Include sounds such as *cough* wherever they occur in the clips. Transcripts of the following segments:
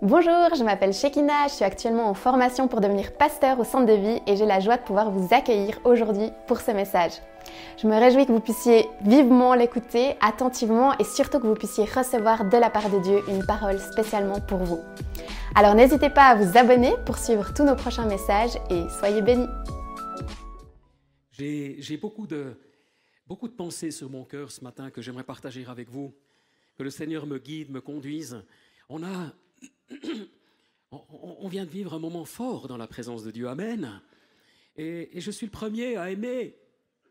Bonjour, je m'appelle Shekina, je suis actuellement en formation pour devenir pasteur au centre de vie et j'ai la joie de pouvoir vous accueillir aujourd'hui pour ce message. Je me réjouis que vous puissiez vivement l'écouter, attentivement et surtout que vous puissiez recevoir de la part de Dieu une parole spécialement pour vous. Alors n'hésitez pas à vous abonner pour suivre tous nos prochains messages et soyez bénis. J'ai beaucoup de, beaucoup de pensées sur mon cœur ce matin que j'aimerais partager avec vous. Que le Seigneur me guide, me conduise. On a *coughs* on vient de vivre un moment fort dans la présence de Dieu. Amen. Et, je suis le premier à aimer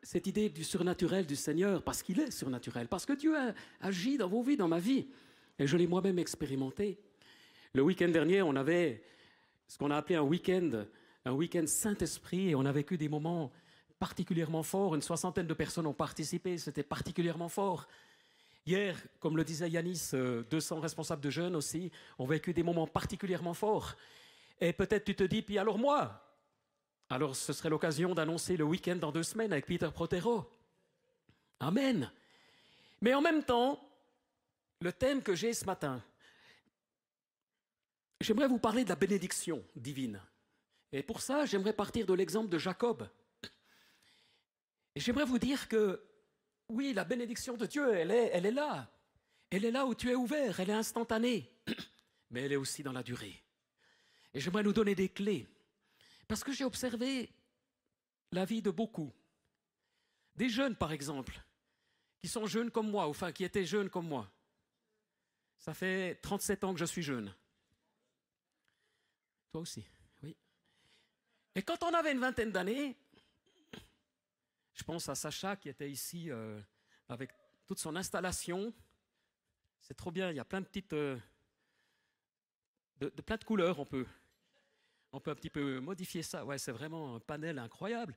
cette idée du surnaturel du Seigneur, parce qu'il est surnaturel, parce que Dieu a agi dans vos vies, dans ma vie. Et je l'ai moi-même expérimenté. Le week-end dernier, on avait ce qu'on a appelé un week-end, un week-end Saint-Esprit, et on a vécu des moments particulièrement forts. Une soixantaine de personnes ont participé, c'était particulièrement fort. Hier, comme le disait Yanis, 200 euh, responsables de jeunes aussi ont vécu des moments particulièrement forts. Et peut-être tu te dis, puis alors moi? Alors ce serait l'occasion d'annoncer le week-end dans deux semaines avec Peter Protero. Amen. Mais en même temps, le thème que j'ai ce matin, j'aimerais vous parler de la bénédiction divine. Et pour ça, j'aimerais partir de l'exemple de Jacob. Et j'aimerais vous dire que oui, la bénédiction de Dieu, elle est, elle est là. Elle est là où tu es ouvert, elle est instantanée, *clears throat* mais elle est aussi dans la durée. Et j'aimerais nous donner des clés, parce que j'ai observé la vie de beaucoup. Des jeunes, par exemple, qui sont jeunes comme moi, enfin qui étaient jeunes comme moi. Ça fait 37 ans que je suis jeune. Toi aussi, oui. Et quand on avait une vingtaine d'années, je pense à Sacha qui était ici euh, avec toute son installation. C'est trop bien, il y a plein de petites. Euh, de, plein de couleurs, on peut. On peut un petit peu modifier ça. Ouais, c'est vraiment un panel incroyable.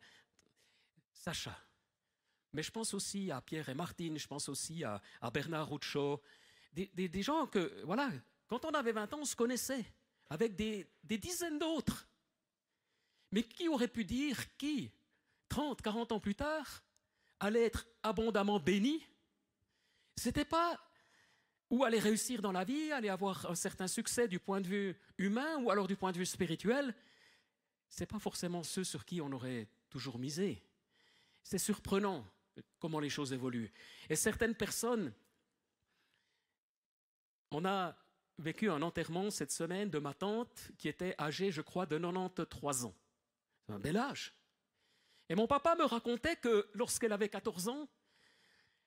Sacha. Mais je pense aussi à Pierre et Martine, je pense aussi à, Bernard Roucho. Des, gens que, voilà, quand on avait 20 ans, on se connaissait avec des dizaines d'autres. Mais qui aurait pu dire, qui 30, 40 ans plus tard, allait être abondamment béni, c'était pas ou allait réussir dans la vie, allait avoir un certain succès du point de vue humain ou alors du point de vue spirituel, c'est pas forcément ceux sur qui on aurait toujours misé. C'est surprenant comment les choses évoluent. Et certaines personnes, on a vécu un enterrement cette semaine de ma tante qui était âgée, je crois, de 93 ans. C'est un bel âge. Et mon papa me racontait que lorsqu'elle avait 14 ans,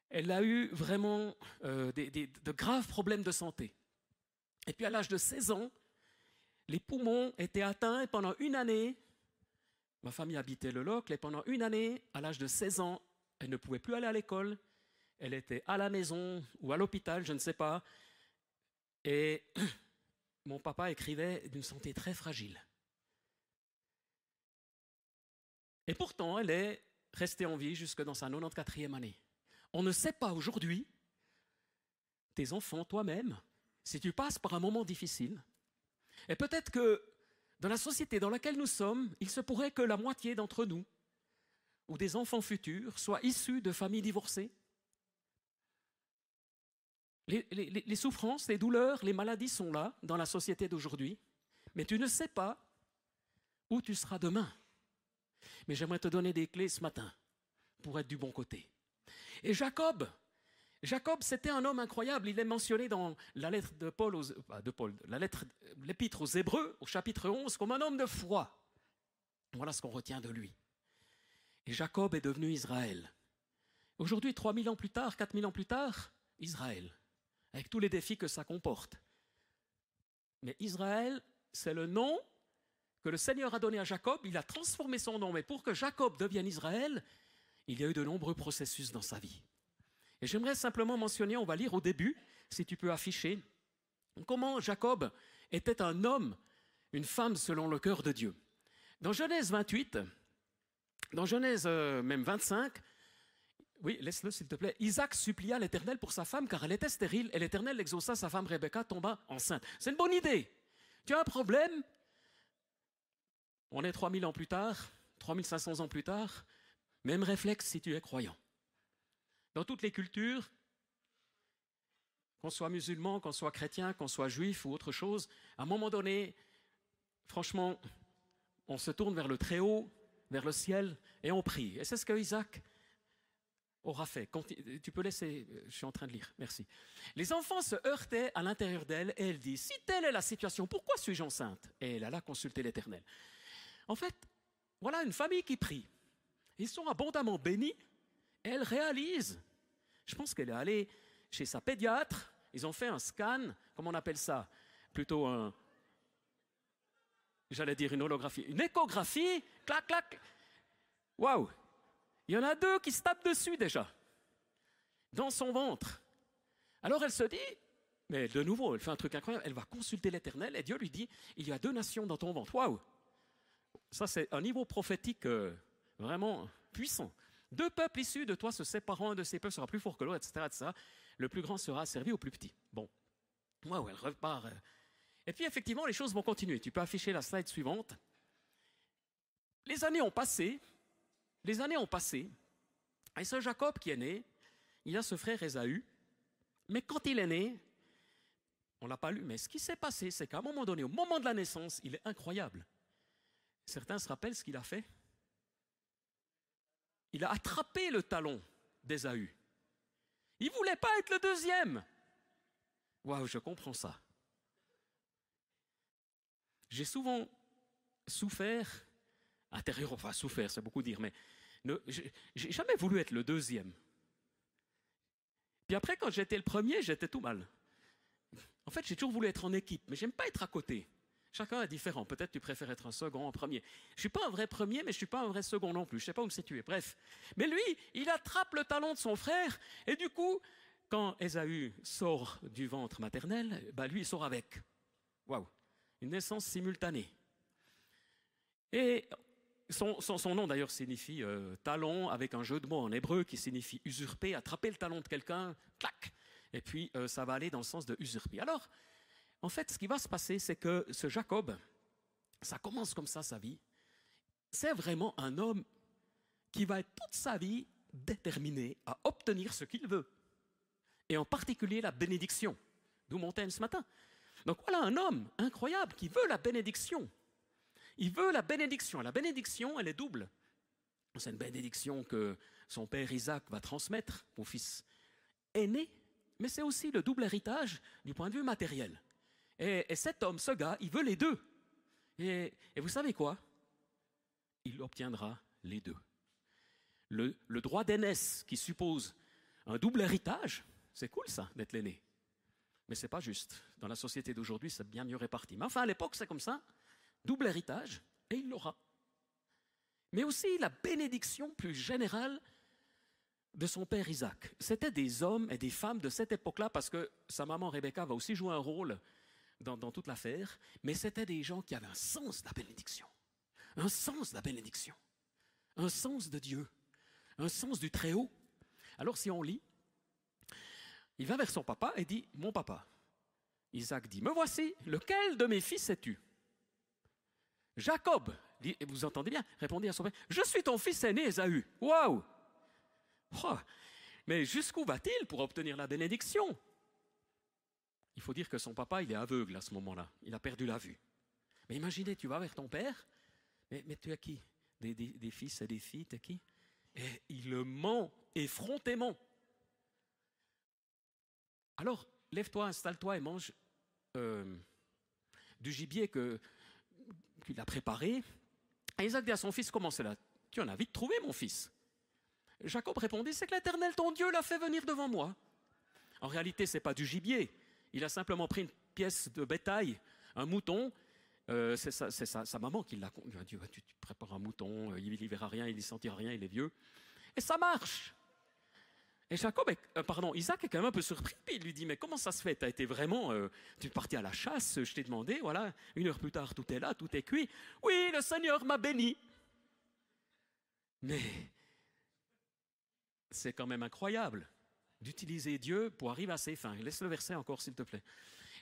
elle a eu vraiment euh, de graves problèmes de santé. Et puis à l'âge de 16 ans, les poumons étaient atteints et pendant une année, ma famille habitait le Locle et pendant une année, à l'âge de 16 ans, elle ne pouvait plus aller à l'école. Elle était à la maison ou à l'hôpital, je ne sais pas. Et *clears throat* mon papa écrivait d'une santé très fragile. Et pourtant, elle est restée en vie jusque dans sa 94e année. On ne sait pas aujourd'hui, tes enfants, toi-même, si tu passes par un moment difficile, et peut-être que dans la société dans laquelle nous sommes, il se pourrait que la moitié d'entre nous, ou des enfants futurs, soient issus de familles divorcées. Les, souffrances, les douleurs, les maladies sont là dans la société d'aujourd'hui, mais tu ne sais pas où tu seras demain. Mais j'aimerais te donner des clés ce matin pour être du bon côté. Et Jacob, Jacob, c'était un homme incroyable. Il est mentionné dans la lettre de Paul, aux, de Paul, la lettre, l'épître aux Hébreux, au chapitre 11, comme un homme de foi. Voilà ce qu'on retient de lui. Et Jacob est devenu Israël. Aujourd'hui, 3000 ans plus tard, 4000 ans plus tard, Israël, avec tous les défis que ça comporte. Mais Israël, c'est le nom que le Seigneur a donné à Jacob, il a transformé son nom. Mais pour que Jacob devienne Israël, il y a eu de nombreux processus dans sa vie. Et j'aimerais simplement mentionner, on va lire au début, si tu peux afficher, comment Jacob était un homme, une femme selon le cœur de Dieu. Dans Genèse 28, dans Genèse euh, même 25, oui, laisse-le s'il te plaît. Isaac supplia l'Éternel pour sa femme car elle était stérile et l'Éternel exauça sa femme Rebecca tomba enceinte. C'est une bonne idée. Tu as un problème on est 3000 ans plus tard, 3500 ans plus tard, même réflexe si tu es croyant. Dans toutes les cultures, qu'on soit musulman, qu'on soit chrétien, qu'on soit juif ou autre chose, à un moment donné, franchement, on se tourne vers le Très-Haut, vers le ciel, et on prie. Et c'est ce que Isaac aura fait. Tu peux laisser, je suis en train de lire, merci. Les enfants se heurtaient à l'intérieur d'elle, et elle dit, si telle est la situation, pourquoi suis-je enceinte? Et elle alla consulter l'Éternel. En fait, voilà une famille qui prie. Ils sont abondamment bénis, elle réalise. Je pense qu'elle est allée chez sa pédiatre, ils ont fait un scan, comment on appelle ça? Plutôt un, j'allais dire une holographie, une échographie, clac, clac. Waouh Il y en a deux qui se tapent dessus déjà, dans son ventre. Alors elle se dit, mais de nouveau, elle fait un truc incroyable, elle va consulter l'Éternel et Dieu lui dit, il y a deux nations dans ton ventre. Waouh Ça c'est un niveau prophétique euh, vraiment puissant. Deux peuples issus de toi se séparant, un de ces peuples sera plus fort que l'autre, etc., etc le plus grand sera servi au plus petit. Bon, moi, elle repart. Euh. Et puis effectivement, les choses vont continuer. Tu peux afficher la slide suivante. Les années ont passé, les années ont passé, et ce Jacob qui est né, il a ce frère Ésaü, mais quand il est né, on l'a pas lu, mais ce qui s'est passé, c'est qu'à un moment donné, au moment de la naissance, il est incroyable. Certains se rappellent ce qu'il a fait Il a attrapé le talon d'Ésaü. Il ne voulait pas être le deuxième. Waouh, je comprends ça. J'ai souvent souffert, intérieur, enfin souffert, c'est beaucoup dire, mais j'ai jamais voulu être le deuxième. Puis après, quand j'étais le premier, j'étais tout mal. En fait, j'ai toujours voulu être en équipe, mais j'aime pas être à côté. Chacun est différent. Peut-être tu préfères être un second, un premier. Je suis pas un vrai premier, mais je suis pas un vrai second non plus. Je sais pas où me situer. Bref. Mais lui, il attrape le talon de son frère, et du coup, quand Ésaü sort du ventre maternel, bah lui, il sort avec. Waouh Une naissance simultanée. Et son, nom d'ailleurs signifie euh, talon avec un jeu de mots en hébreu qui signifie usurper, attraper le talon de quelqu'un, clac, et puis euh, ça va aller dans le sens de usurper. Alors, en fait, ce qui va se passer, c'est que ce Jacob, ça commence comme ça sa vie. C'est vraiment un homme qui va être toute sa vie déterminé à obtenir ce qu'il veut. Et en particulier la bénédiction. D'où Montaigne ce matin. Donc voilà un homme incroyable qui veut la bénédiction. Il veut la bénédiction. La bénédiction, elle est double. C'est une bénédiction que son père Isaac va transmettre au fils aîné, mais c'est aussi le double héritage du point de vue matériel. Et, cet homme, ce gars, il veut les deux. Et, vous savez quoi? Il obtiendra les deux. Le, droit d'aînesse qui suppose un double héritage, c'est cool ça, d'être l'aîné. Mais c'est pas juste. Dans la société d'aujourd'hui, c'est bien mieux réparti. Mais enfin, à l'époque, c'est comme ça. Double héritage, et il l'aura. Mais aussi la bénédiction plus générale de son père Isaac. C'était des hommes et des femmes de cette époque-là, parce que sa maman Rebecca va aussi jouer un rôle dans, toute l'affaire, mais c'était des gens qui avaient un sens de la bénédiction, un sens de la bénédiction, un sens de Dieu, un sens du Très-Haut. Alors si on lit, il va vers son papa et dit, mon papa. Isaac dit, me voici, lequel de mes fils es-tu? Jacob, vous entendez bien, répondit à son père, je suis ton fils aîné Ésaü. Waouh oh, Mais jusqu'où va-t-il pour obtenir la bénédiction? Il faut dire que son papa, il est aveugle à ce moment-là. Il a perdu la vue. Mais imaginez, tu vas vers ton père, mais, tu as qui? Des, fils et des filles, tu qui? Et il le ment effrontément. Alors, lève-toi, installe-toi et mange euh, du gibier que qu'il a préparé. Et Isaac dit à son fils, comment c'est là Tu en as vite trouvé, mon fils. Jacob répondit, c'est que l'Éternel, ton Dieu, l'a fait venir devant moi. En réalité, ce n'est pas du gibier, il a simplement pris une pièce de bétail, un mouton. Euh, c'est sa, maman qui l'a. Il a dit tu, prépares un mouton, euh, il n'y verra rien, il n'y sentira rien, il est vieux. Et ça marche. Et Jacob, euh, pardon, Isaac est quand même un peu surpris. Puis il lui dit Mais comment ça se fait? Tu as été vraiment. tu es parti à la chasse, je t'ai demandé, voilà. Une heure plus tard, tout est là, tout est cuit. Oui, le Seigneur m'a béni. Mais c'est quand même incroyable d'utiliser Dieu pour arriver à ses fins. Laisse le verset encore, s'il te plaît.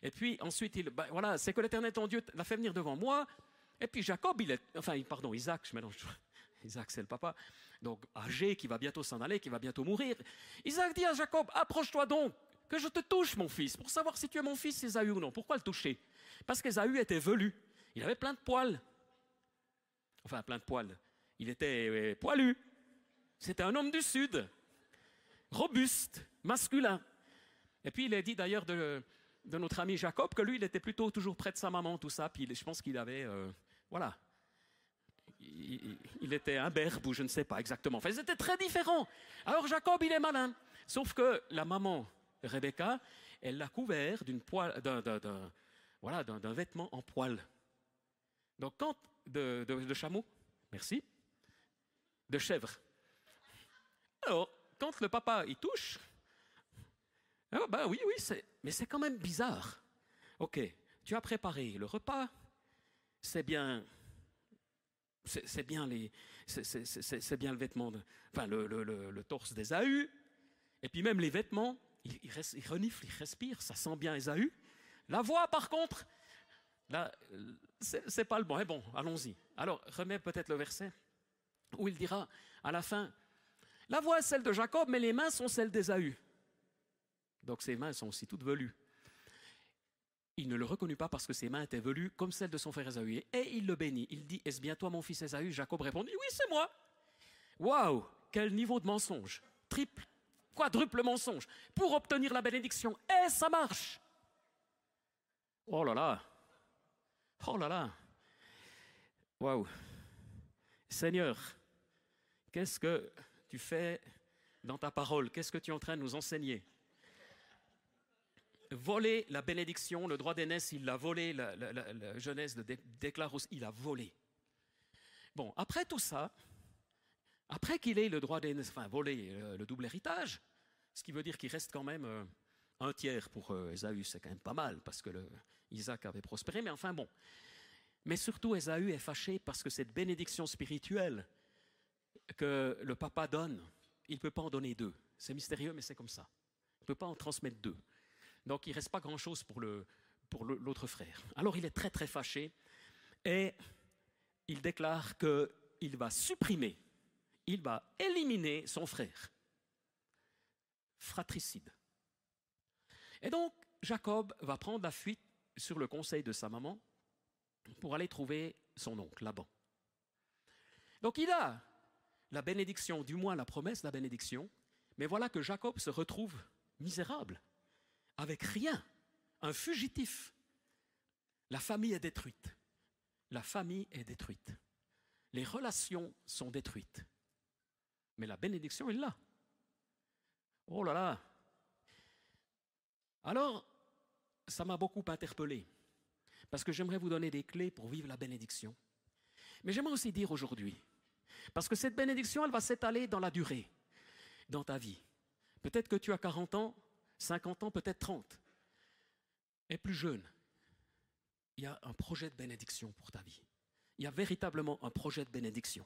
Et puis ensuite, il, ben, voilà, c'est que l'Éternel ton Dieu l'a fait venir devant moi. Et puis Jacob, il est, enfin, pardon, Isaac, je mélange. *laughs* Isaac, c'est le papa. Donc âgé, qui va bientôt s'en aller, qui va bientôt mourir. Isaac dit à Jacob, approche-toi donc, que je te touche, mon fils, pour savoir si tu es mon fils Ésaü ou non. Pourquoi le toucher? Parce qu'Ésaü était velu. Il avait plein de poils. Enfin, plein de poils. Il était euh, poilu. C'était un homme du Sud, robuste, masculin. Et puis il est dit d'ailleurs de, notre ami Jacob que lui, il était plutôt toujours près de sa maman, tout ça. Puis je pense qu'il avait, euh, voilà, il, était un berbe ou je ne sais pas exactement. Enfin, ils étaient très différents. Alors Jacob, il est malin. Sauf que la maman, Rebecca, elle l'a couvert d'une d'un, voilà, d'un, vêtement en poil. Donc quand de, de chameau, merci, de chèvre. Alors, quand le papa y touche, ben oui, oui, mais c'est quand même bizarre. Ok, tu as préparé le repas, c'est bien, c'est bien les, c'est bien le vêtement, enfin le, le, le, torse d'Ésaü, et puis même les vêtements, il, il, il, renifle, il respire, ça sent bien Ésaü. La voix, par contre, là, c'est pas le bon. Eh bon, allons-y. Alors, remets peut-être le verset où il dira à la fin, la voix est celle de Jacob, mais les mains sont celles d'Ésaü. Donc ses mains sont aussi toutes velues. Il ne le reconnut pas parce que ses mains étaient velues comme celles de son frère Ésaü. Et il le bénit. Il dit Est-ce bien toi, mon fils Ésaü? Jacob répondit Oui, c'est moi. Waouh Quel niveau de mensonge Triple, quadruple mensonge pour obtenir la bénédiction. Et ça marche Oh là là Oh là là Waouh Seigneur, qu'est-ce que tu fais dans ta parole? Qu'est-ce que tu es en train de nous enseigner? Voler la bénédiction, le droit d'aînesse, il l'a volé, la, Genèse le déclare aussi, il a volé. Bon, après tout ça, après qu'il ait le droit d'aînesse, enfin volé euh, le, double héritage, ce qui veut dire qu'il reste quand même euh, un tiers pour euh, Ésaü, c'est quand même pas mal, parce que Isaac avait prospéré, mais enfin bon. Mais surtout, Ésaü est fâché parce que cette bénédiction spirituelle que le papa donne, il ne peut pas en donner deux. C'est mystérieux, mais c'est comme ça. Il ne peut pas en transmettre deux. Donc il ne reste pas grand-chose pour, le, pour l'autre frère. Alors il est très très fâché et il déclare qu'il va supprimer, il va éliminer son frère. Fratricide. Et donc Jacob va prendre la fuite sur le conseil de sa maman pour aller trouver son oncle, Laban. Donc il a la bénédiction, du moins la promesse de la bénédiction, mais voilà que Jacob se retrouve misérable, avec rien, un fugitif. La famille est détruite. La famille est détruite. Les relations sont détruites. Mais la bénédiction est là. Oh là là. Alors, ça m'a beaucoup interpellé, parce que j'aimerais vous donner des clés pour vivre la bénédiction. Mais j'aimerais aussi dire aujourd'hui, parce que cette bénédiction, elle va s'étaler dans la durée, dans ta vie. Peut-être que tu as 40 ans, 50 ans, peut-être 30. Et plus jeune, il y a un projet de bénédiction pour ta vie. Il y a véritablement un projet de bénédiction.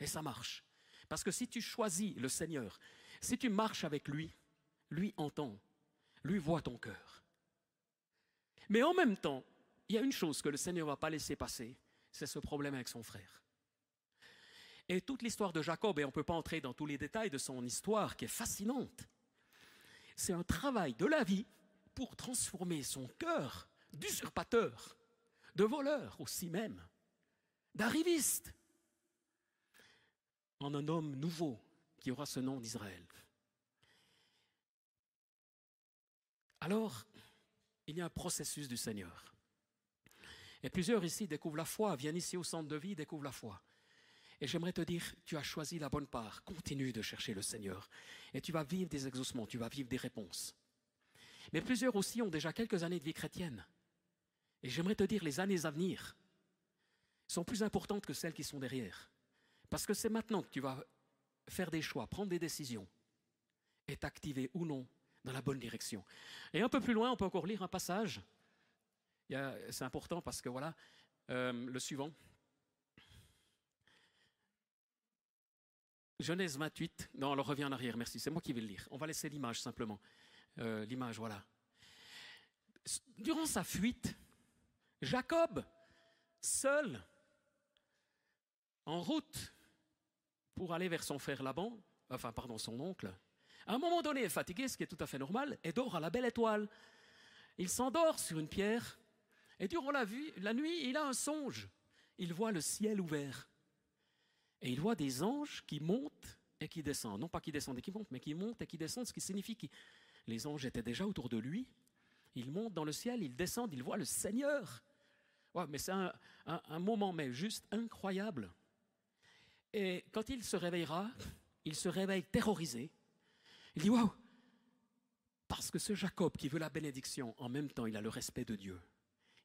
Et ça marche. Parce que si tu choisis le Seigneur, si tu marches avec lui, lui entend, lui voit ton cœur. Mais en même temps, il y a une chose que le Seigneur ne va pas laisser passer, c'est ce problème avec son frère. Et toute l'histoire de Jacob, et on ne peut pas entrer dans tous les détails de son histoire qui est fascinante, c'est un travail de la vie pour transformer son cœur d'usurpateur, de voleur aussi même, d'arriviste, en un homme nouveau qui aura ce nom d'Israël. Alors, il y a un processus du Seigneur. Et plusieurs ici découvrent la foi, viennent ici au centre de vie, découvrent la foi. Et j'aimerais te dire, tu as choisi la bonne part. Continue de chercher le Seigneur. Et tu vas vivre des exaucements, tu vas vivre des réponses. Mais plusieurs aussi ont déjà quelques années de vie chrétienne. Et j'aimerais te dire, les années à venir sont plus importantes que celles qui sont derrière. Parce que c'est maintenant que tu vas faire des choix, prendre des décisions et t'activer ou non dans la bonne direction. Et un peu plus loin, on peut encore lire un passage. C'est important parce que voilà, euh, le suivant. Genèse 28, non, alors reviens en arrière, merci, c'est moi qui vais le lire. On va laisser l'image simplement. Euh, l'image, voilà. Durant sa fuite, Jacob, seul, en route pour aller vers son frère Laban, enfin, pardon, son oncle, À un moment donné, est fatigué, ce qui est tout à fait normal, et dort à la belle étoile. Il s'endort sur une pierre, et durant la, la nuit, il a un songe. Il voit le ciel ouvert. Et il voit des anges qui montent et qui descendent. Non pas qui descendent et qui montent, mais qui montent et qui descendent, ce qui signifie que les anges étaient déjà autour de lui. Ils montent dans le ciel, ils descendent, ils voient le Seigneur. Mais c'est un, un, moment mais juste incroyable. Et quand il se réveillera, il se réveille terrorisé. Il dit Waouh Parce que ce Jacob qui veut la bénédiction, en même temps, il a le respect de Dieu.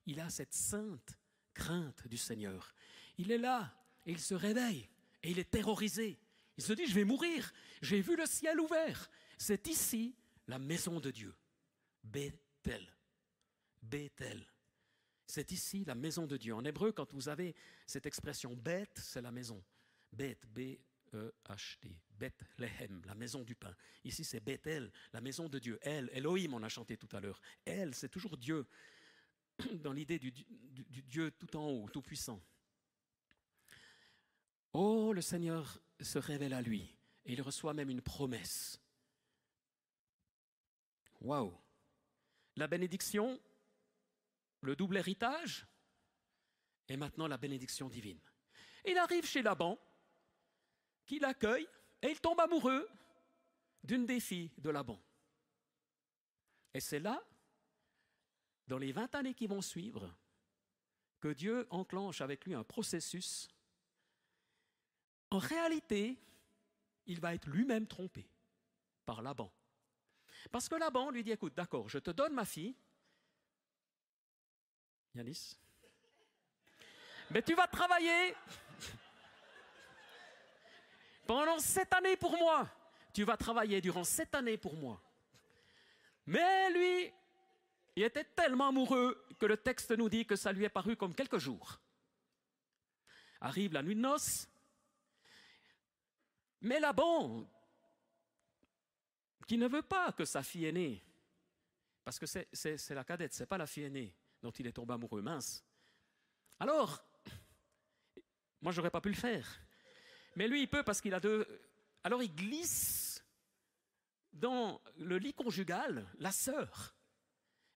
Il a cette sainte crainte du Seigneur. Il est là et il se réveille et il est terrorisé. Il se dit, je vais mourir. J'ai vu le ciel ouvert. C'est ici la maison de Dieu. Bethel. Bethel. C'est ici la maison de Dieu. En hébreu, quand vous avez cette expression Beth, c'est la maison. Beth, B-E-H-T. Bethlehem, la maison du pain. Ici, c'est Bethel, la maison de Dieu. Elle, Elohim, on a chanté tout à l'heure. Elle, c'est toujours Dieu, *clears throat* dans l'idée du, du Dieu tout en haut, tout puissant. Oh, le Seigneur se révèle à lui et il reçoit même une promesse. Waouh! La bénédiction, le double héritage et maintenant la bénédiction divine. Il arrive chez Laban, qui l'accueille et il tombe amoureux d'une des filles de Laban. Et c'est là, dans les 20 années qui vont suivre, que Dieu enclenche avec lui un processus en réalité, il va être lui-même trompé par Laban. Parce que Laban lui dit, écoute, d'accord, je te donne ma fille, Yanis, mais tu vas travailler pendant sept années pour moi. Tu vas travailler durant sept années pour moi. Mais lui, il était tellement amoureux que le texte nous dit que ça lui est paru comme quelques jours. Arrive la nuit de noces, mais Laban, qui ne veut pas que sa fille aînée, parce que c'est la cadette, c'est pas la fille aînée dont il est tombé amoureux, mince. Alors, moi j'aurais pas pu le faire. Mais lui, il peut parce qu'il a deux. Alors il glisse dans le lit conjugal la sœur.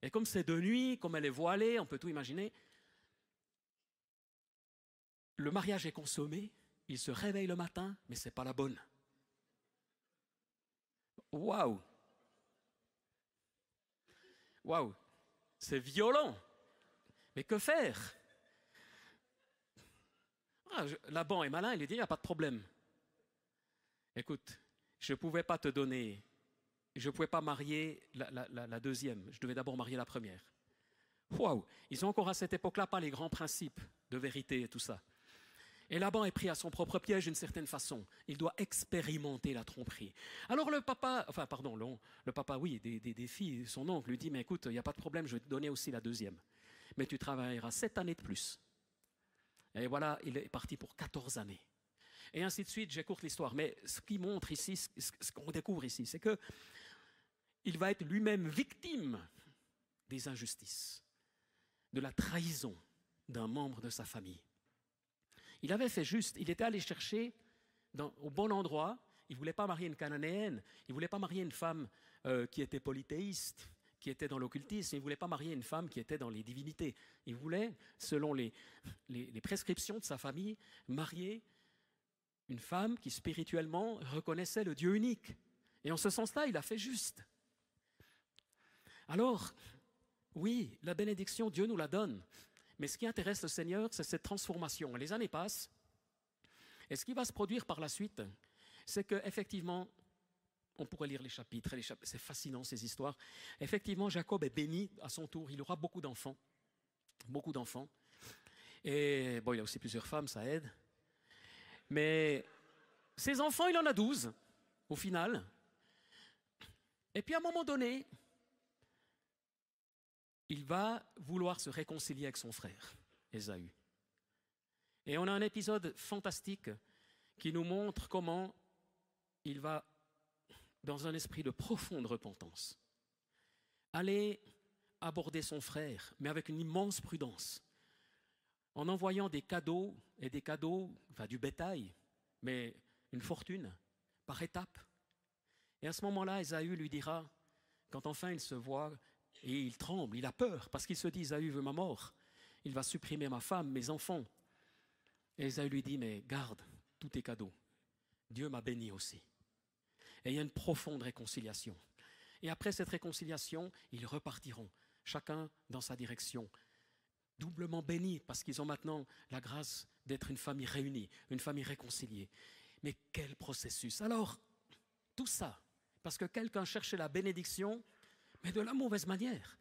Et comme c'est de nuit, comme elle est voilée, on peut tout imaginer. Le mariage est consommé, il se réveille le matin, mais ce n'est pas la bonne. Waouh! Waouh! C'est violent. Mais que faire? Ah, Laban est malin, il lui dit, il n'y a pas de problème. Écoute, je ne pouvais pas te donner, je ne pouvais pas marier la, deuxième, je devais d'abord marier la première. Waouh Ils ont encore à cette époque-là pas les grands principes de vérité et tout ça. Et Laban est pris à son propre piège d'une certaine façon. Il doit expérimenter la tromperie. Alors le papa, enfin pardon, le, papa, oui, des, des, filles, son oncle lui dit, mais écoute, il n'y a pas de problème, je vais te donner aussi la deuxième. Mais tu travailleras sept années de plus. Et voilà, il est parti pour 14 années. Et ainsi de suite, j'écourte l'histoire. Mais ce qui montre ici, ce qu'on découvre ici, c'est que il va être lui-même victime des injustices, de la trahison d'un membre de sa famille. Il avait fait juste, il était allé chercher au bon endroit. Il ne voulait pas marier une cananéenne, il ne voulait pas marier une femme euh, qui était polythéiste, qui était dans l'occultisme, il ne voulait pas marier une femme qui était dans les divinités. Il voulait, selon les, les prescriptions de sa famille, marier une femme qui spirituellement reconnaissait le Dieu unique. Et en ce sens-là, il a fait juste. Alors, oui, la bénédiction, Dieu nous la donne. Mais ce qui intéresse le Seigneur, c'est cette transformation. Les années passent, et ce qui va se produire par la suite, c'est qu'effectivement, on pourrait lire les chapitres, c'est fascinant ces histoires. Effectivement, Jacob est béni à son tour, il aura beaucoup d'enfants, beaucoup d'enfants. Et bon, il a aussi plusieurs femmes, ça aide. Mais ses enfants, il en a douze, au final. Et puis à un moment donné, il va vouloir se réconcilier avec son frère, Ésaü. Et on a un épisode fantastique qui nous montre comment il va, dans un esprit de profonde repentance, aller aborder son frère, mais avec une immense prudence, en envoyant des cadeaux et des cadeaux, enfin du bétail, mais une fortune, par étapes. Et à ce moment-là, Esaü lui dira, quand enfin il se voit, et il tremble, il a peur, parce qu'il se dit, Esaü veut ma mort, il va supprimer ma femme, mes enfants. Et Esaü lui dit, mais garde tous tes cadeaux. Dieu m'a béni aussi. Et il y a une profonde réconciliation. Et après cette réconciliation, ils repartiront, chacun dans sa direction, doublement bénis parce qu'ils ont maintenant la grâce d'être une famille réunie, une famille réconciliée. Mais quel processus Alors, tout ça, parce que quelqu'un cherchait la bénédiction, mais de la mauvaise manière.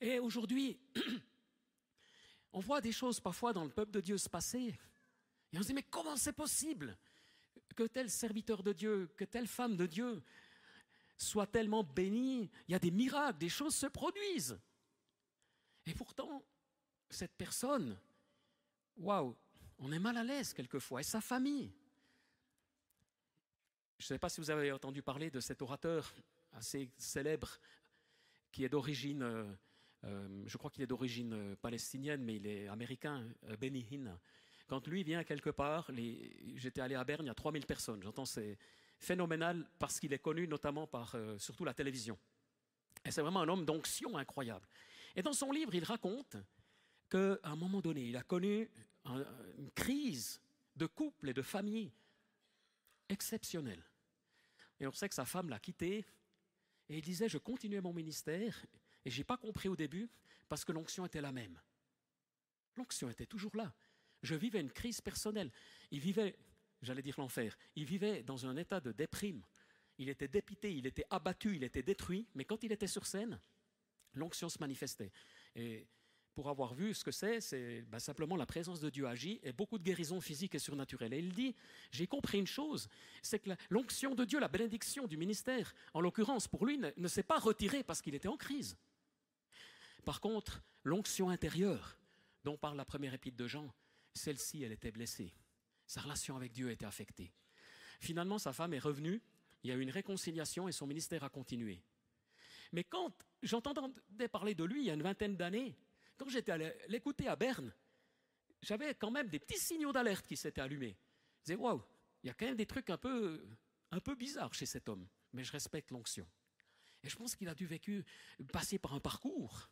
Et aujourd'hui, *clears throat* on voit des choses parfois dans le peuple de Dieu se passer. Et on se dit, mais comment c'est possible que tel serviteur de Dieu, que telle femme de Dieu soit tellement bénie? Il y a des miracles, des choses se produisent. Et pourtant, cette personne, waouh, on est mal à l'aise quelquefois, et sa famille. Je ne sais pas si vous avez entendu parler de cet orateur assez célèbre qui est d'origine, euh, euh, je crois qu'il est d'origine euh, palestinienne, mais il est américain, Benny Hinn. Quand lui vient quelque part, j'étais allé à Berne, il y a 3000 personnes. J'entends, c'est phénoménal parce qu'il est connu notamment par surtout la télévision. Et c'est vraiment un homme d'onction incroyable. Et dans son livre, il raconte qu'à un moment donné, il a connu une crise de couple et de famille exceptionnelle. Et on sait que sa femme l'a quitté. Et il disait, je continuais mon ministère et je n'ai pas compris au début parce que l'onction était la même. L'onction était toujours là. Je vivais une crise personnelle. Il vivait, j'allais dire l'enfer, il vivait dans un état de déprime. Il était dépité, il était abattu, il était détruit, mais quand il était sur scène, l'onction se manifestait. Et pour avoir vu ce que c'est, c'est ben, simplement la présence de Dieu agit et beaucoup de guérisons physiques et surnaturelles. Et il dit, j'ai compris une chose, c'est que l'onction de Dieu, la bénédiction du ministère, en l'occurrence pour lui, ne, s'est pas retirée parce qu'il était en crise. Par contre, l'onction intérieure, dont parle la première épître de Jean, celle-ci, elle était blessée. Sa relation avec Dieu était affectée. Finalement, sa femme est revenue, il y a eu une réconciliation et son ministère a continué. Mais quand j'entendais parler de lui il y a une vingtaine d'années, quand j'étais allé l'écouter à Berne, j'avais quand même des petits signaux d'alerte qui s'étaient allumés. Je disais, waouh, il y a quand même des trucs un peu, un peu bizarres chez cet homme, mais je respecte l'onction. Et je pense qu'il a dû vécu, passer par un parcours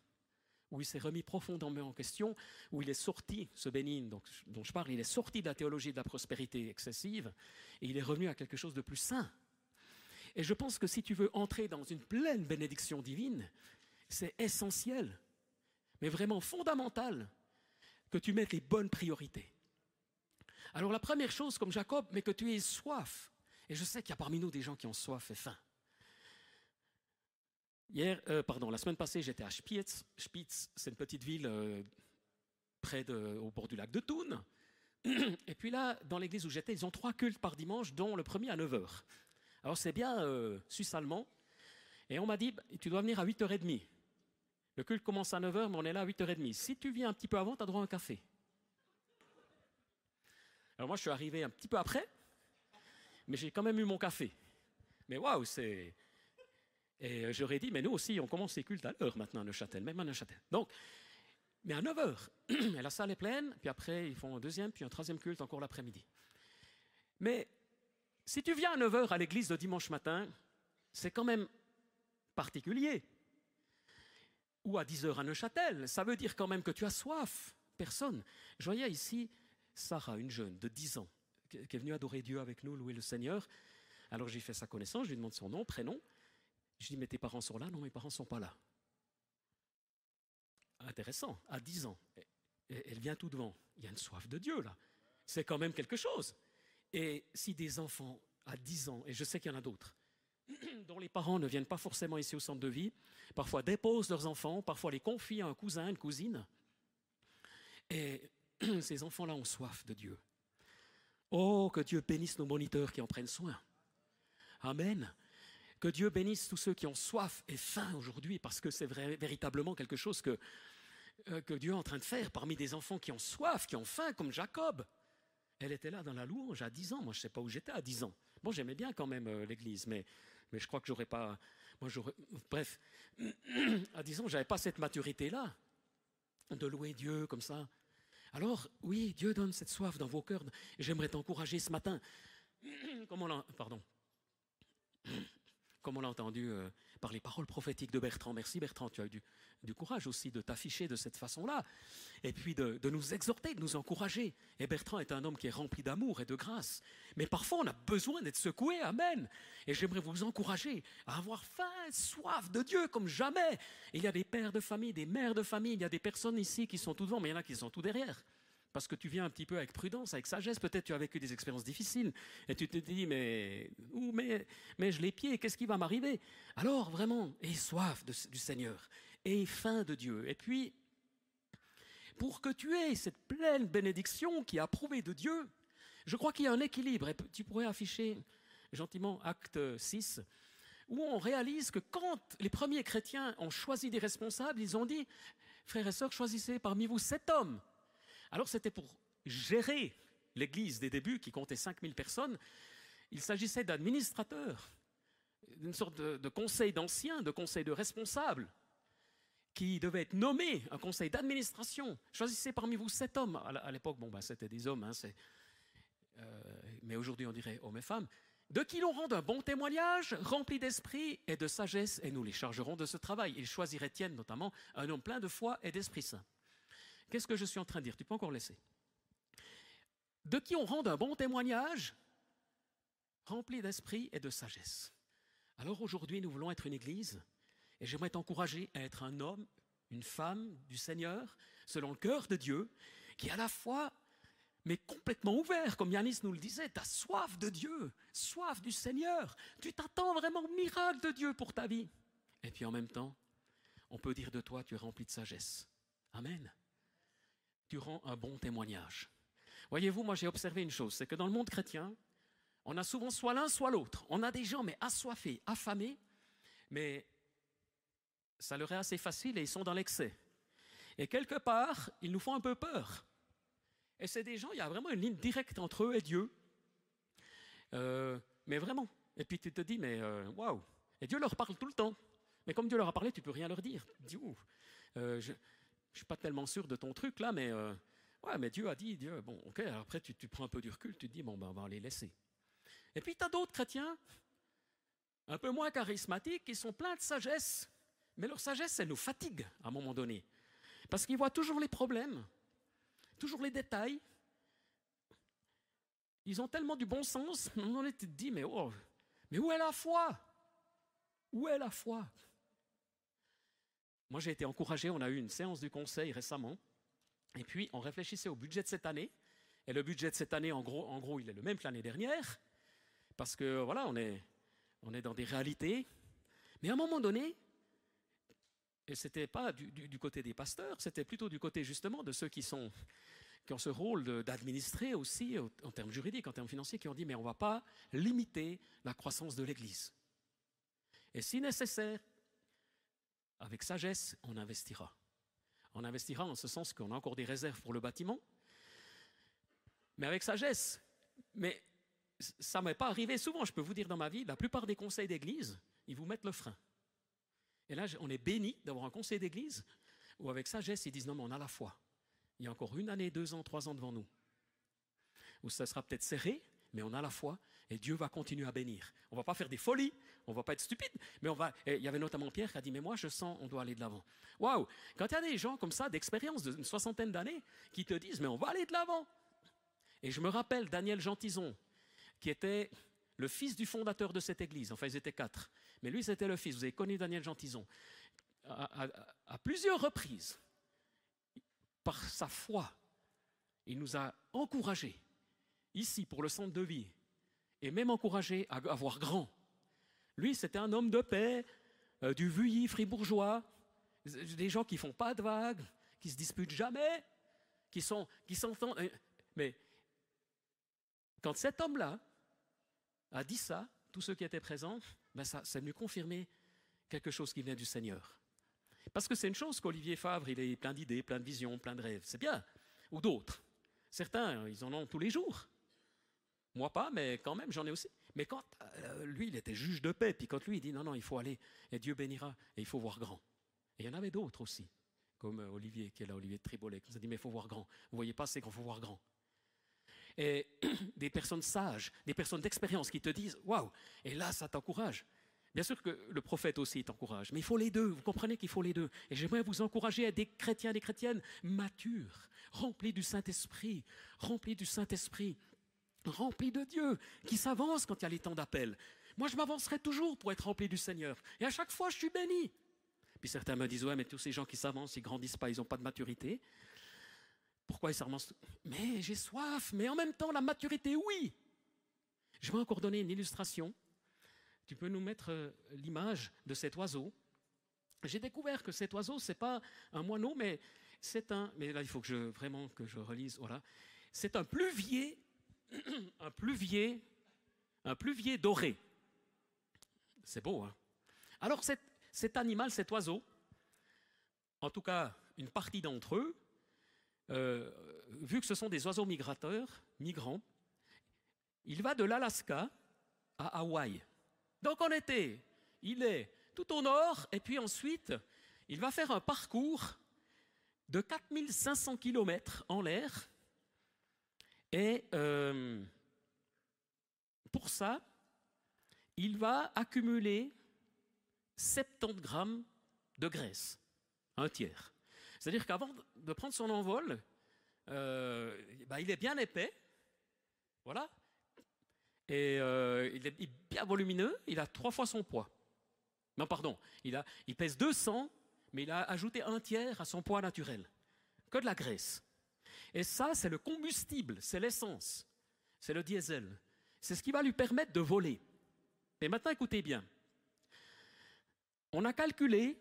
où il s'est remis profondément en question, où il est sorti, ce dont, dont je parle, il est sorti de la théologie de la prospérité excessive, et il est revenu à quelque chose de plus sain. Et je pense que si tu veux entrer dans une pleine bénédiction divine, c'est essentiel mais vraiment fondamental, que tu mettes les bonnes priorités. Alors la première chose, comme Jacob, mais que tu aies soif. Et je sais qu'il y a parmi nous des gens qui ont soif et faim. Hier, euh, pardon, la semaine passée, j'étais à Spitz. Spitz, c'est une petite ville euh, près de, au bord du lac de Thun. Et puis là, dans l'église où j'étais, ils ont trois cultes par dimanche, dont le premier à 9h. Alors c'est bien euh, suisse-allemand. Et on m'a dit, tu dois venir à 8h30. Le culte commence à 9h, mais on est là à 8h30. Si tu viens un petit peu avant, tu as droit à un café. Alors moi, je suis arrivé un petit peu après, mais j'ai quand même eu mon café. Mais waouh, c'est... Et euh, j'aurais dit, mais nous aussi, on commence les cultes à l'heure maintenant à Neuchâtel, même à Neuchâtel. Donc, mais à 9h, *clears throat* la salle est pleine, puis après, ils font un deuxième, puis un troisième culte encore l'après-midi. Mais si tu viens à 9h à l'église de dimanche matin, c'est quand même particulier ou à 10 heures à Neuchâtel. Ça veut dire quand même que tu as soif. Personne. Je voyais ici Sarah, une jeune de 10 ans, qui est venue adorer Dieu avec nous, louer le Seigneur. Alors j'ai fait sa connaissance, je lui demande son nom, prénom. Je dis, mais tes parents sont là? Non, mes parents ne sont pas là. Intéressant, à 10 ans. Elle vient tout devant. Il y a une soif de Dieu là. C'est quand même quelque chose. Et si des enfants à 10 ans, et je sais qu'il y en a d'autres, *clears throat* dont les parents ne viennent pas forcément ici au centre de vie, parfois déposent leurs enfants, parfois les confient à un cousin, une cousine. Et *clears throat* ces enfants-là ont soif de Dieu. Oh, que Dieu bénisse nos moniteurs qui en prennent soin. Amen. Que Dieu bénisse tous ceux qui ont soif et faim aujourd'hui, parce que c'est véritablement quelque chose que, euh, que Dieu est en train de faire parmi des enfants qui ont soif, qui ont faim, comme Jacob. Elle était là dans la louange à 10 ans. Moi, je ne sais pas où j'étais à 10 ans. Bon, j'aimais bien quand même euh, l'église, mais mais je crois que j'aurais pas. Moi, j'aurais. Bref, à *clears throat* disons, j'avais pas cette maturité-là de louer Dieu comme ça. Alors, oui, Dieu donne cette soif dans vos cœurs. J'aimerais t'encourager ce matin. *clears throat* Pardon. *clears throat* comme on l'a entendu euh, par les paroles prophétiques de Bertrand. Merci Bertrand, tu as eu du, courage aussi de t'afficher de cette façon-là. Et puis de, de, nous exhorter, de nous encourager. Et Bertrand est un homme qui est rempli d'amour et de grâce. Mais parfois, on a besoin d'être secoué. Amen. Et j'aimerais vous encourager à avoir faim, soif de Dieu comme jamais. Il y a des pères de famille, des mères de famille, il y a des personnes ici qui sont tout devant, mais il y en a qui sont tout derrière parce que tu viens un petit peu avec prudence, avec sagesse. Peut-être tu as vécu des expériences difficiles et tu te dis mais où mais mais je les pieds, qu'est-ce qui va m'arriver? Alors vraiment, aie soif du Seigneur, aie faim de Dieu. Et puis pour que tu aies cette pleine bénédiction qui est approuvée de Dieu, je crois qu'il y a un équilibre. Et tu pourrais afficher gentiment acte 6 où on réalise que quand les premiers chrétiens ont choisi des responsables, ils ont dit, frères et sœurs, choisissez parmi vous sept hommes alors c'était pour gérer l'église des débuts qui comptait 5000 personnes. Il s'agissait d'administrateurs, d'une sorte de, conseil d'anciens, de conseil de responsables, qui devaient être nommés, un conseil d'administration. Choisissez parmi vous sept hommes. À l'époque, bon, bah, c'était des hommes, hein, euh, mais aujourd'hui on dirait hommes et femmes, de qui l'on rende un bon témoignage, rempli d'esprit et de sagesse, et nous les chargerons de ce travail. Il choisirait Étienne notamment, un homme plein de foi et d'Esprit Saint. Qu'est-ce que je suis en train de dire? Tu peux encore laisser. De qui on rend un bon témoignage, rempli d'esprit et de sagesse. Alors aujourd'hui, nous voulons être une église, et j'aimerais t'encourager à être un homme, une femme du Seigneur, selon le cœur de Dieu, qui à la fois, mais complètement ouvert, comme Yanis nous le disait, tu as soif de Dieu, soif du Seigneur, tu t'attends vraiment au miracle de Dieu pour ta vie. Et puis en même temps, on peut dire de toi, tu es rempli de sagesse. Amen tu rends un bon témoignage. Voyez-vous, moi j'ai observé une chose, c'est que dans le monde chrétien, on a souvent soit l'un, soit l'autre. On a des gens, mais assoiffés, affamés, mais ça leur est assez facile et ils sont dans l'excès. Et quelque part, ils nous font un peu peur. Et c'est des gens, il y a vraiment une ligne directe entre eux et Dieu. Euh, mais vraiment. Et puis tu te dis, mais euh, waouh. Et Dieu leur parle tout le temps. Mais comme Dieu leur a parlé, tu peux rien leur dire. Dis, euh, je, je suis pas tellement sûr de ton truc là, mais euh, ouais, mais Dieu a dit, Dieu, bon, ok. après, tu, prends un peu du recul, tu te dis, bon, ben, on va les laisser. Et puis, tu as d'autres chrétiens, un peu moins charismatiques, qui sont pleins de sagesse, mais leur sagesse, elle nous fatigue à un moment donné, parce qu'ils voient toujours les problèmes, toujours les détails. Ils ont tellement du bon sens, un moment donné, tu te dis, oh, mais où est la foi? Où est la foi? Moi, j'ai été encouragé, on a eu une séance du conseil récemment, et puis on réfléchissait au budget de cette année. Et le budget de cette année, en gros, en gros il est le même que l'année dernière, parce que voilà, on est, on est dans des réalités. Mais à un moment donné, et ce n'était pas du, côté des pasteurs, c'était plutôt du côté justement de ceux qui, sont, qui ont ce rôle d'administrer aussi en termes juridiques, en termes financiers, qui ont dit mais on ne va pas limiter la croissance de l'Église. Et si nécessaire, avec sagesse, on investira. On investira en ce sens qu'on a encore des réserves pour le bâtiment, mais avec sagesse. Mais ça ne m'est pas arrivé souvent, je peux vous dire dans ma vie, la plupart des conseils d'église, ils vous mettent le frein. Et là, on est béni d'avoir un conseil d'église où avec sagesse, ils disent non, mais on a la foi. Il y a encore une année, deux ans, trois ans devant nous. Où ça sera peut-être serré, mais on a la foi et Dieu va continuer à bénir. On va pas faire des folies, on va pas être stupide, mais on va. il y avait notamment Pierre qui a dit Mais moi, je sens, on doit aller de l'avant. Waouh Quand il y a des gens comme ça, d'expérience d'une soixantaine d'années, qui te disent Mais on va aller de l'avant. Et je me rappelle Daniel Gentison, qui était le fils du fondateur de cette église. Enfin, ils étaient quatre. Mais lui, c'était le fils. Vous avez connu Daniel Gentison. à plusieurs reprises, par sa foi, il nous a encouragés ici pour le centre de vie, et même encouragé à avoir grand. Lui, c'était un homme de paix, euh, du Vuilly fribourgeois, des gens qui font pas de vagues, qui se disputent jamais, qui sont, qui s'entendent. Euh, mais quand cet homme-là a dit ça, tous ceux qui étaient présents, ben ça, c'est venu confirmer quelque chose qui vient du Seigneur. Parce que c'est une chose qu'Olivier Favre, il est plein d'idées, plein de visions, plein de rêves. C'est bien. Ou d'autres. Certains, ils en ont tous les jours. Moi pas, mais quand même, j'en ai aussi. Mais quand euh, lui, il était juge de paix, puis quand lui, il dit non, non, il faut aller, et Dieu bénira, et il faut voir grand. Et il y en avait d'autres aussi, comme euh, Olivier, qui est là, Olivier de Tribolet, qui nous a dit mais il faut voir grand. Vous voyez pas, c'est qu'il faut voir grand. Et *clears throat* des personnes sages, des personnes d'expérience qui te disent waouh, et là, ça t'encourage. Bien sûr que le prophète aussi t'encourage, mais il faut les deux, vous comprenez qu'il faut les deux. Et j'aimerais vous encourager à des chrétiens, des chrétiennes matures, remplis du Saint-Esprit, remplis du Saint-Esprit, remplis de Dieu, qui s'avancent quand il y a les temps d'appel. Moi, je m'avancerai toujours pour être rempli du Seigneur. Et à chaque fois, je suis béni. Puis certains me disent, ouais, mais tous ces gens qui s'avancent, ils grandissent pas, ils n'ont pas de maturité. Pourquoi ils s'avancent? Mais j'ai soif, mais en même temps, la maturité, oui. Je vais encore donner une illustration. Tu peux nous mettre euh, l'image de cet oiseau. J'ai découvert que cet oiseau, c'est pas un moineau, mais c'est un. Mais là, il faut que je vraiment que je relise. Voilà, c'est un pluvier, *coughs* un pluvier, un pluvier doré. C'est beau, hein Alors cet, animal, cet oiseau, en tout cas une partie d'entre eux, euh, vu que ce sont des oiseaux migrateurs, migrants, il va de l'Alaska à Hawaï. Donc en été, il est tout au nord, et puis ensuite, il va faire un parcours de 4500 km en l'air. Et euh, pour ça, il va accumuler 70 grammes de graisse, un tiers. C'est-à-dire qu'avant de prendre son envol, euh, bah, il est bien épais, voilà, et euh, il est bien volumineux, il a trois fois son poids. Non, pardon, il, il pèse 200, mais il a ajouté un tiers à son poids naturel. Que de la graisse. Et ça, c'est le combustible, c'est l'essence, c'est le diesel. C'est ce qui va lui permettre de voler. Et maintenant, écoutez bien. On a calculé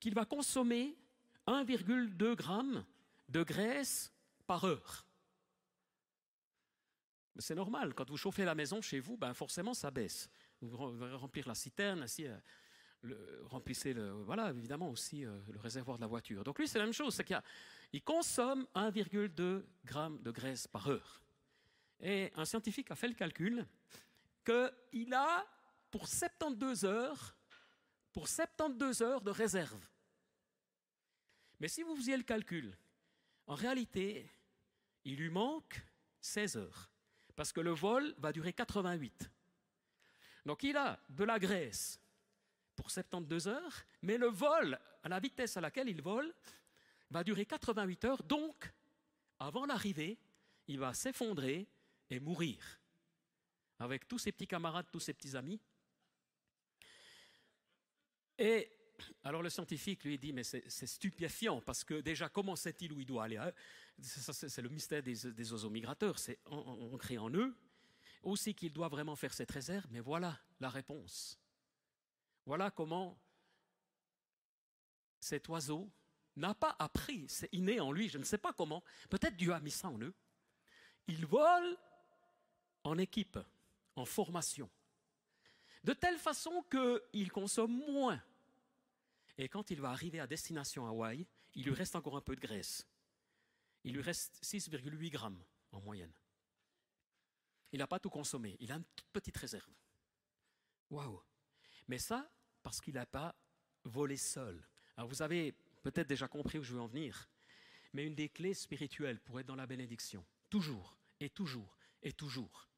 qu'il va consommer 1,2 g de graisse par heure. C'est normal, quand vous chauffez la maison chez vous, ben forcément ça baisse. Vous remplir la citerne, ainsi, euh, remplissez le, voilà, évidemment aussi euh, le réservoir de la voiture. Donc lui, c'est la même chose, c'est qu'il consomme 1,2 g de graisse par heure. Et un scientifique a fait le calcul qu'il a pour 72 heures, pour 72 heures de réserve. Mais si vous faisiez le calcul, en réalité, il lui manque 16 heures parce que le vol va durer 88. Donc il a de la graisse pour 72 heures, mais le vol, à la vitesse à laquelle il vole, va durer 88 heures, donc avant l'arrivée, il va s'effondrer et mourir avec tous ses petits camarades, tous ses petits amis. Et alors le scientifique lui dit, mais c'est stupéfiant, parce que déjà, comment sait-il où il doit aller hein? C'est le mystère des, oiseaux migrateurs, c'est ancré en eux. Aussi qu'il doit vraiment faire cette réserve, mais voilà la réponse. Voilà comment cet oiseau n'a pas appris, c'est inné en lui, je ne sais pas comment, peut-être Dieu a mis ça en eux. Il vole en équipe, en formation, de telle façon qu'il consomme moins et quand il va arriver à destination Hawaï, il lui reste encore un peu de graisse. Il lui reste 6,8 grammes en moyenne. Il n'a pas tout consommé, il a une petite réserve. Waouh Mais ça, parce qu'il n'a pas volé seul. Alors vous avez peut-être déjà compris où je veux en venir, mais une des clés spirituelles pour être dans la bénédiction, toujours et toujours et toujours,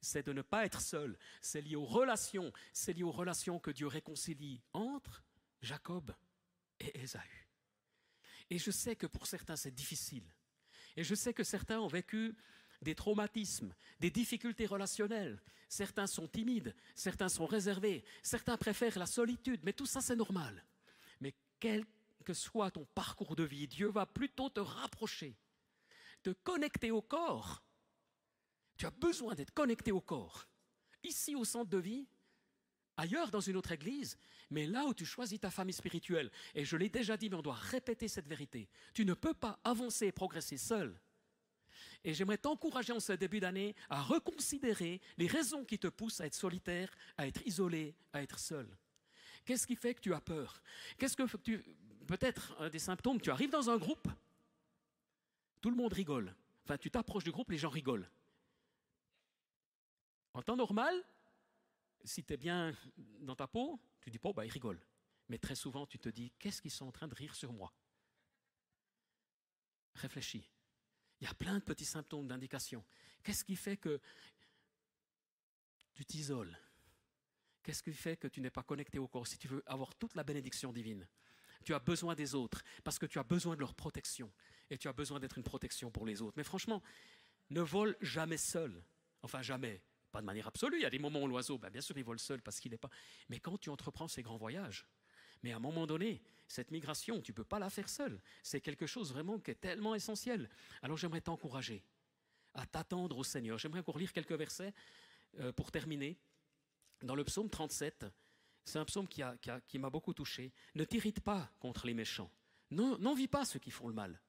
c'est de ne pas être seul. C'est lié aux relations, c'est lié aux relations que Dieu réconcilie entre Jacob et Ésaü. Et je sais que pour certains c'est difficile. Et je sais que certains ont vécu des traumatismes, des difficultés relationnelles. Certains sont timides, certains sont réservés, certains préfèrent la solitude, mais tout ça c'est normal. Mais quel que soit ton parcours de vie, Dieu va plutôt te rapprocher, te connecter au corps. Tu as besoin d'être connecté au corps. Ici au centre de vie, ailleurs dans une autre église, mais là où tu choisis ta famille spirituelle, et je l'ai déjà dit, mais on doit répéter cette vérité, tu ne peux pas avancer et progresser seul. Et j'aimerais t'encourager en ce début d'année à reconsidérer les raisons qui te poussent à être solitaire, à être isolé, à être seul. Qu'est-ce qui fait que tu as peur? Qu'est-ce que tu peut-être des symptômes, tu arrives dans un groupe, tout le monde rigole. Enfin, tu t'approches du groupe, les gens rigolent. En temps normal, si tu es bien dans ta peau, tu dis, bon, bah, ils rigolent. Mais très souvent, tu te dis, qu'est-ce qu'ils sont en train de rire sur moi? Réfléchis. Il y a plein de petits symptômes d'indication. Qu'est-ce qui fait que tu t'isoles? Qu'est-ce qui fait que tu n'es pas connecté au corps? Si tu veux avoir toute la bénédiction divine Tu as besoin des autres parce que tu as besoin de leur protection et tu as besoin d'être une protection pour les autres. Mais franchement, ne vole jamais seul. Enfin, jamais. Pas de manière absolue. Il y a des moments où l'oiseau, ben, bien sûr, il vole seul parce qu'il n'est pas. Mais quand tu entreprends ces grands voyages, mais à un moment donné, cette migration, tu ne peux pas la faire seul. C'est quelque chose vraiment qui est tellement essentiel. Alors j'aimerais t'encourager à t'attendre au Seigneur. J'aimerais encore lire quelques versets euh, pour terminer. Dans le psaume 37, c'est un psaume qui, qui m'a beaucoup touché. Ne t'irrite pas contre les méchants. N'envie pas ceux qui font le mal,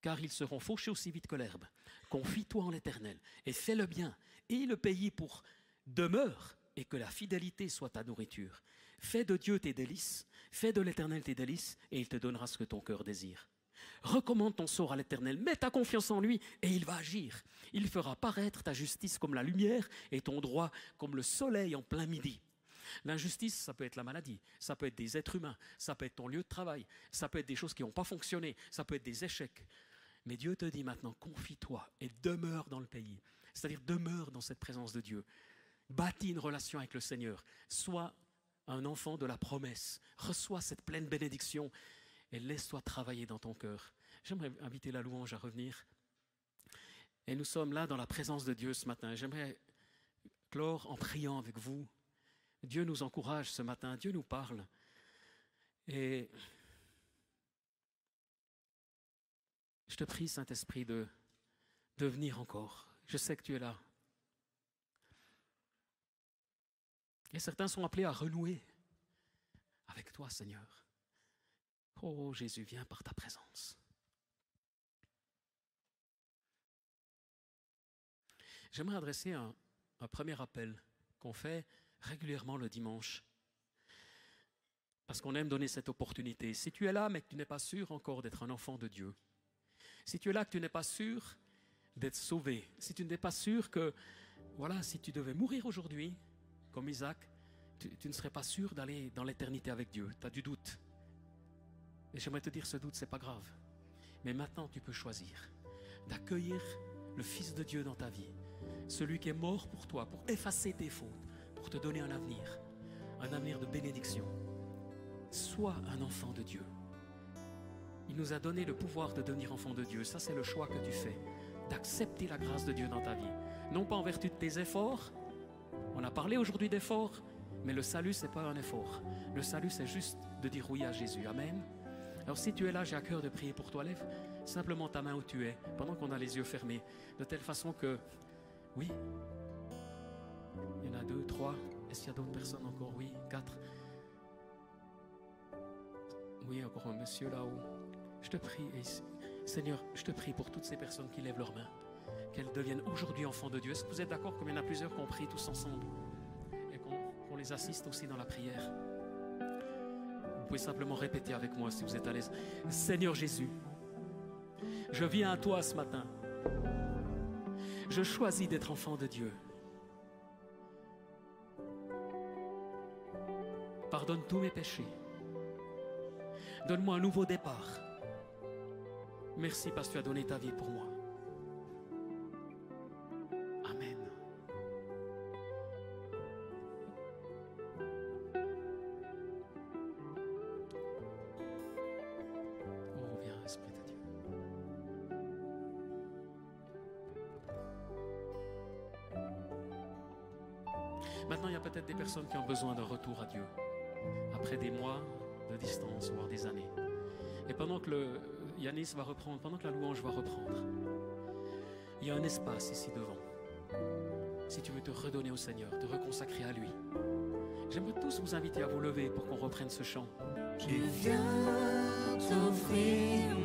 car ils seront fauchés aussi vite que l'herbe. Confie-toi en l'Éternel et fais le bien, et le pays pour demeure, et que la fidélité soit ta nourriture. Fais de Dieu tes délices, fais de l'Éternel tes délices, et il te donnera ce que ton cœur désire. Recommande ton sort à l'Éternel, mets ta confiance en lui, et il va agir. Il fera paraître ta justice comme la lumière, et ton droit comme le soleil en plein midi. L'injustice, ça peut être la maladie, ça peut être des êtres humains, ça peut être ton lieu de travail, ça peut être des choses qui n'ont pas fonctionné, ça peut être des échecs. Mais Dieu te dit maintenant, confie-toi et demeure dans le pays. C'est-à-dire demeure dans cette présence de Dieu. Bâtis une relation avec le Seigneur. Sois un enfant de la promesse. Reçois cette pleine bénédiction et laisse-toi travailler dans ton cœur. J'aimerais inviter la louange à revenir. Et nous sommes là dans la présence de Dieu ce matin. J'aimerais clore en priant avec vous. Dieu nous encourage ce matin, Dieu nous parle. Et je te prie, Saint-Esprit, de, de venir encore. Je sais que tu es là. Et certains sont appelés à renouer avec toi, Seigneur. Oh Jésus, viens par ta présence. J'aimerais adresser un, premier appel qu'on fait régulièrement le dimanche. Parce qu'on aime donner cette opportunité. Si tu es là, mais que tu n'es pas sûr encore d'être un enfant de Dieu, si tu es là, que tu n'es pas sûr d'être sauvé, si tu n'es pas sûr que, voilà, si tu devais mourir aujourd'hui, comme Isaac, tu, ne serais pas sûr d'aller dans l'éternité avec Dieu. Tu as du doute. Et j'aimerais te dire, ce doute, c'est pas grave. Mais maintenant, tu peux choisir d'accueillir le Fils de Dieu dans ta vie. Celui qui est mort pour toi, pour effacer tes fautes, pour te donner un avenir. Un avenir de bénédiction. Sois un enfant de Dieu. Il nous a donné le pouvoir de devenir enfant de Dieu. Ça, c'est le choix que tu fais. D'accepter la grâce de Dieu dans ta vie. Non pas en vertu de tes efforts. On a parlé aujourd'hui d'efforts. Mais le salut, ce n'est pas un effort. Le salut, c'est juste de dire oui à Jésus. Amen. Alors si tu es là, j'ai à cœur de prier pour toi. Lève simplement ta main où tu es, pendant qu'on a les yeux fermés, de telle façon que, oui, il y en a deux, trois. Est-ce qu'il y a d'autres personnes encore? Oui, quatre. Oui, encore un monsieur là-haut. Je te prie, Seigneur, je te prie pour toutes ces personnes qui lèvent leurs mains, qu'elles deviennent aujourd'hui enfants de Dieu. Est-ce que vous êtes d'accord comme il y en a plusieurs qui ont prié tous ensemble et qu'on les assiste aussi dans la prière? Pouvez simplement répéter avec moi si vous êtes à l'aise. Seigneur Jésus, je viens à toi ce matin. Je choisis d'être enfant de Dieu. Pardonne tous mes péchés. Donne-moi un nouveau départ. Merci parce que tu as donné ta vie pour moi. Qui ont besoin d'un retour à Dieu, après des mois de distance, voire des années. Et pendant que le Yanis va reprendre, pendant que la louange va reprendre, il y a un espace ici devant. Si tu veux te redonner au Seigneur, te reconsacrer à lui. J'aimerais tous vous inviter à vous lever pour qu'on reprenne ce chant. Je viens t'offrir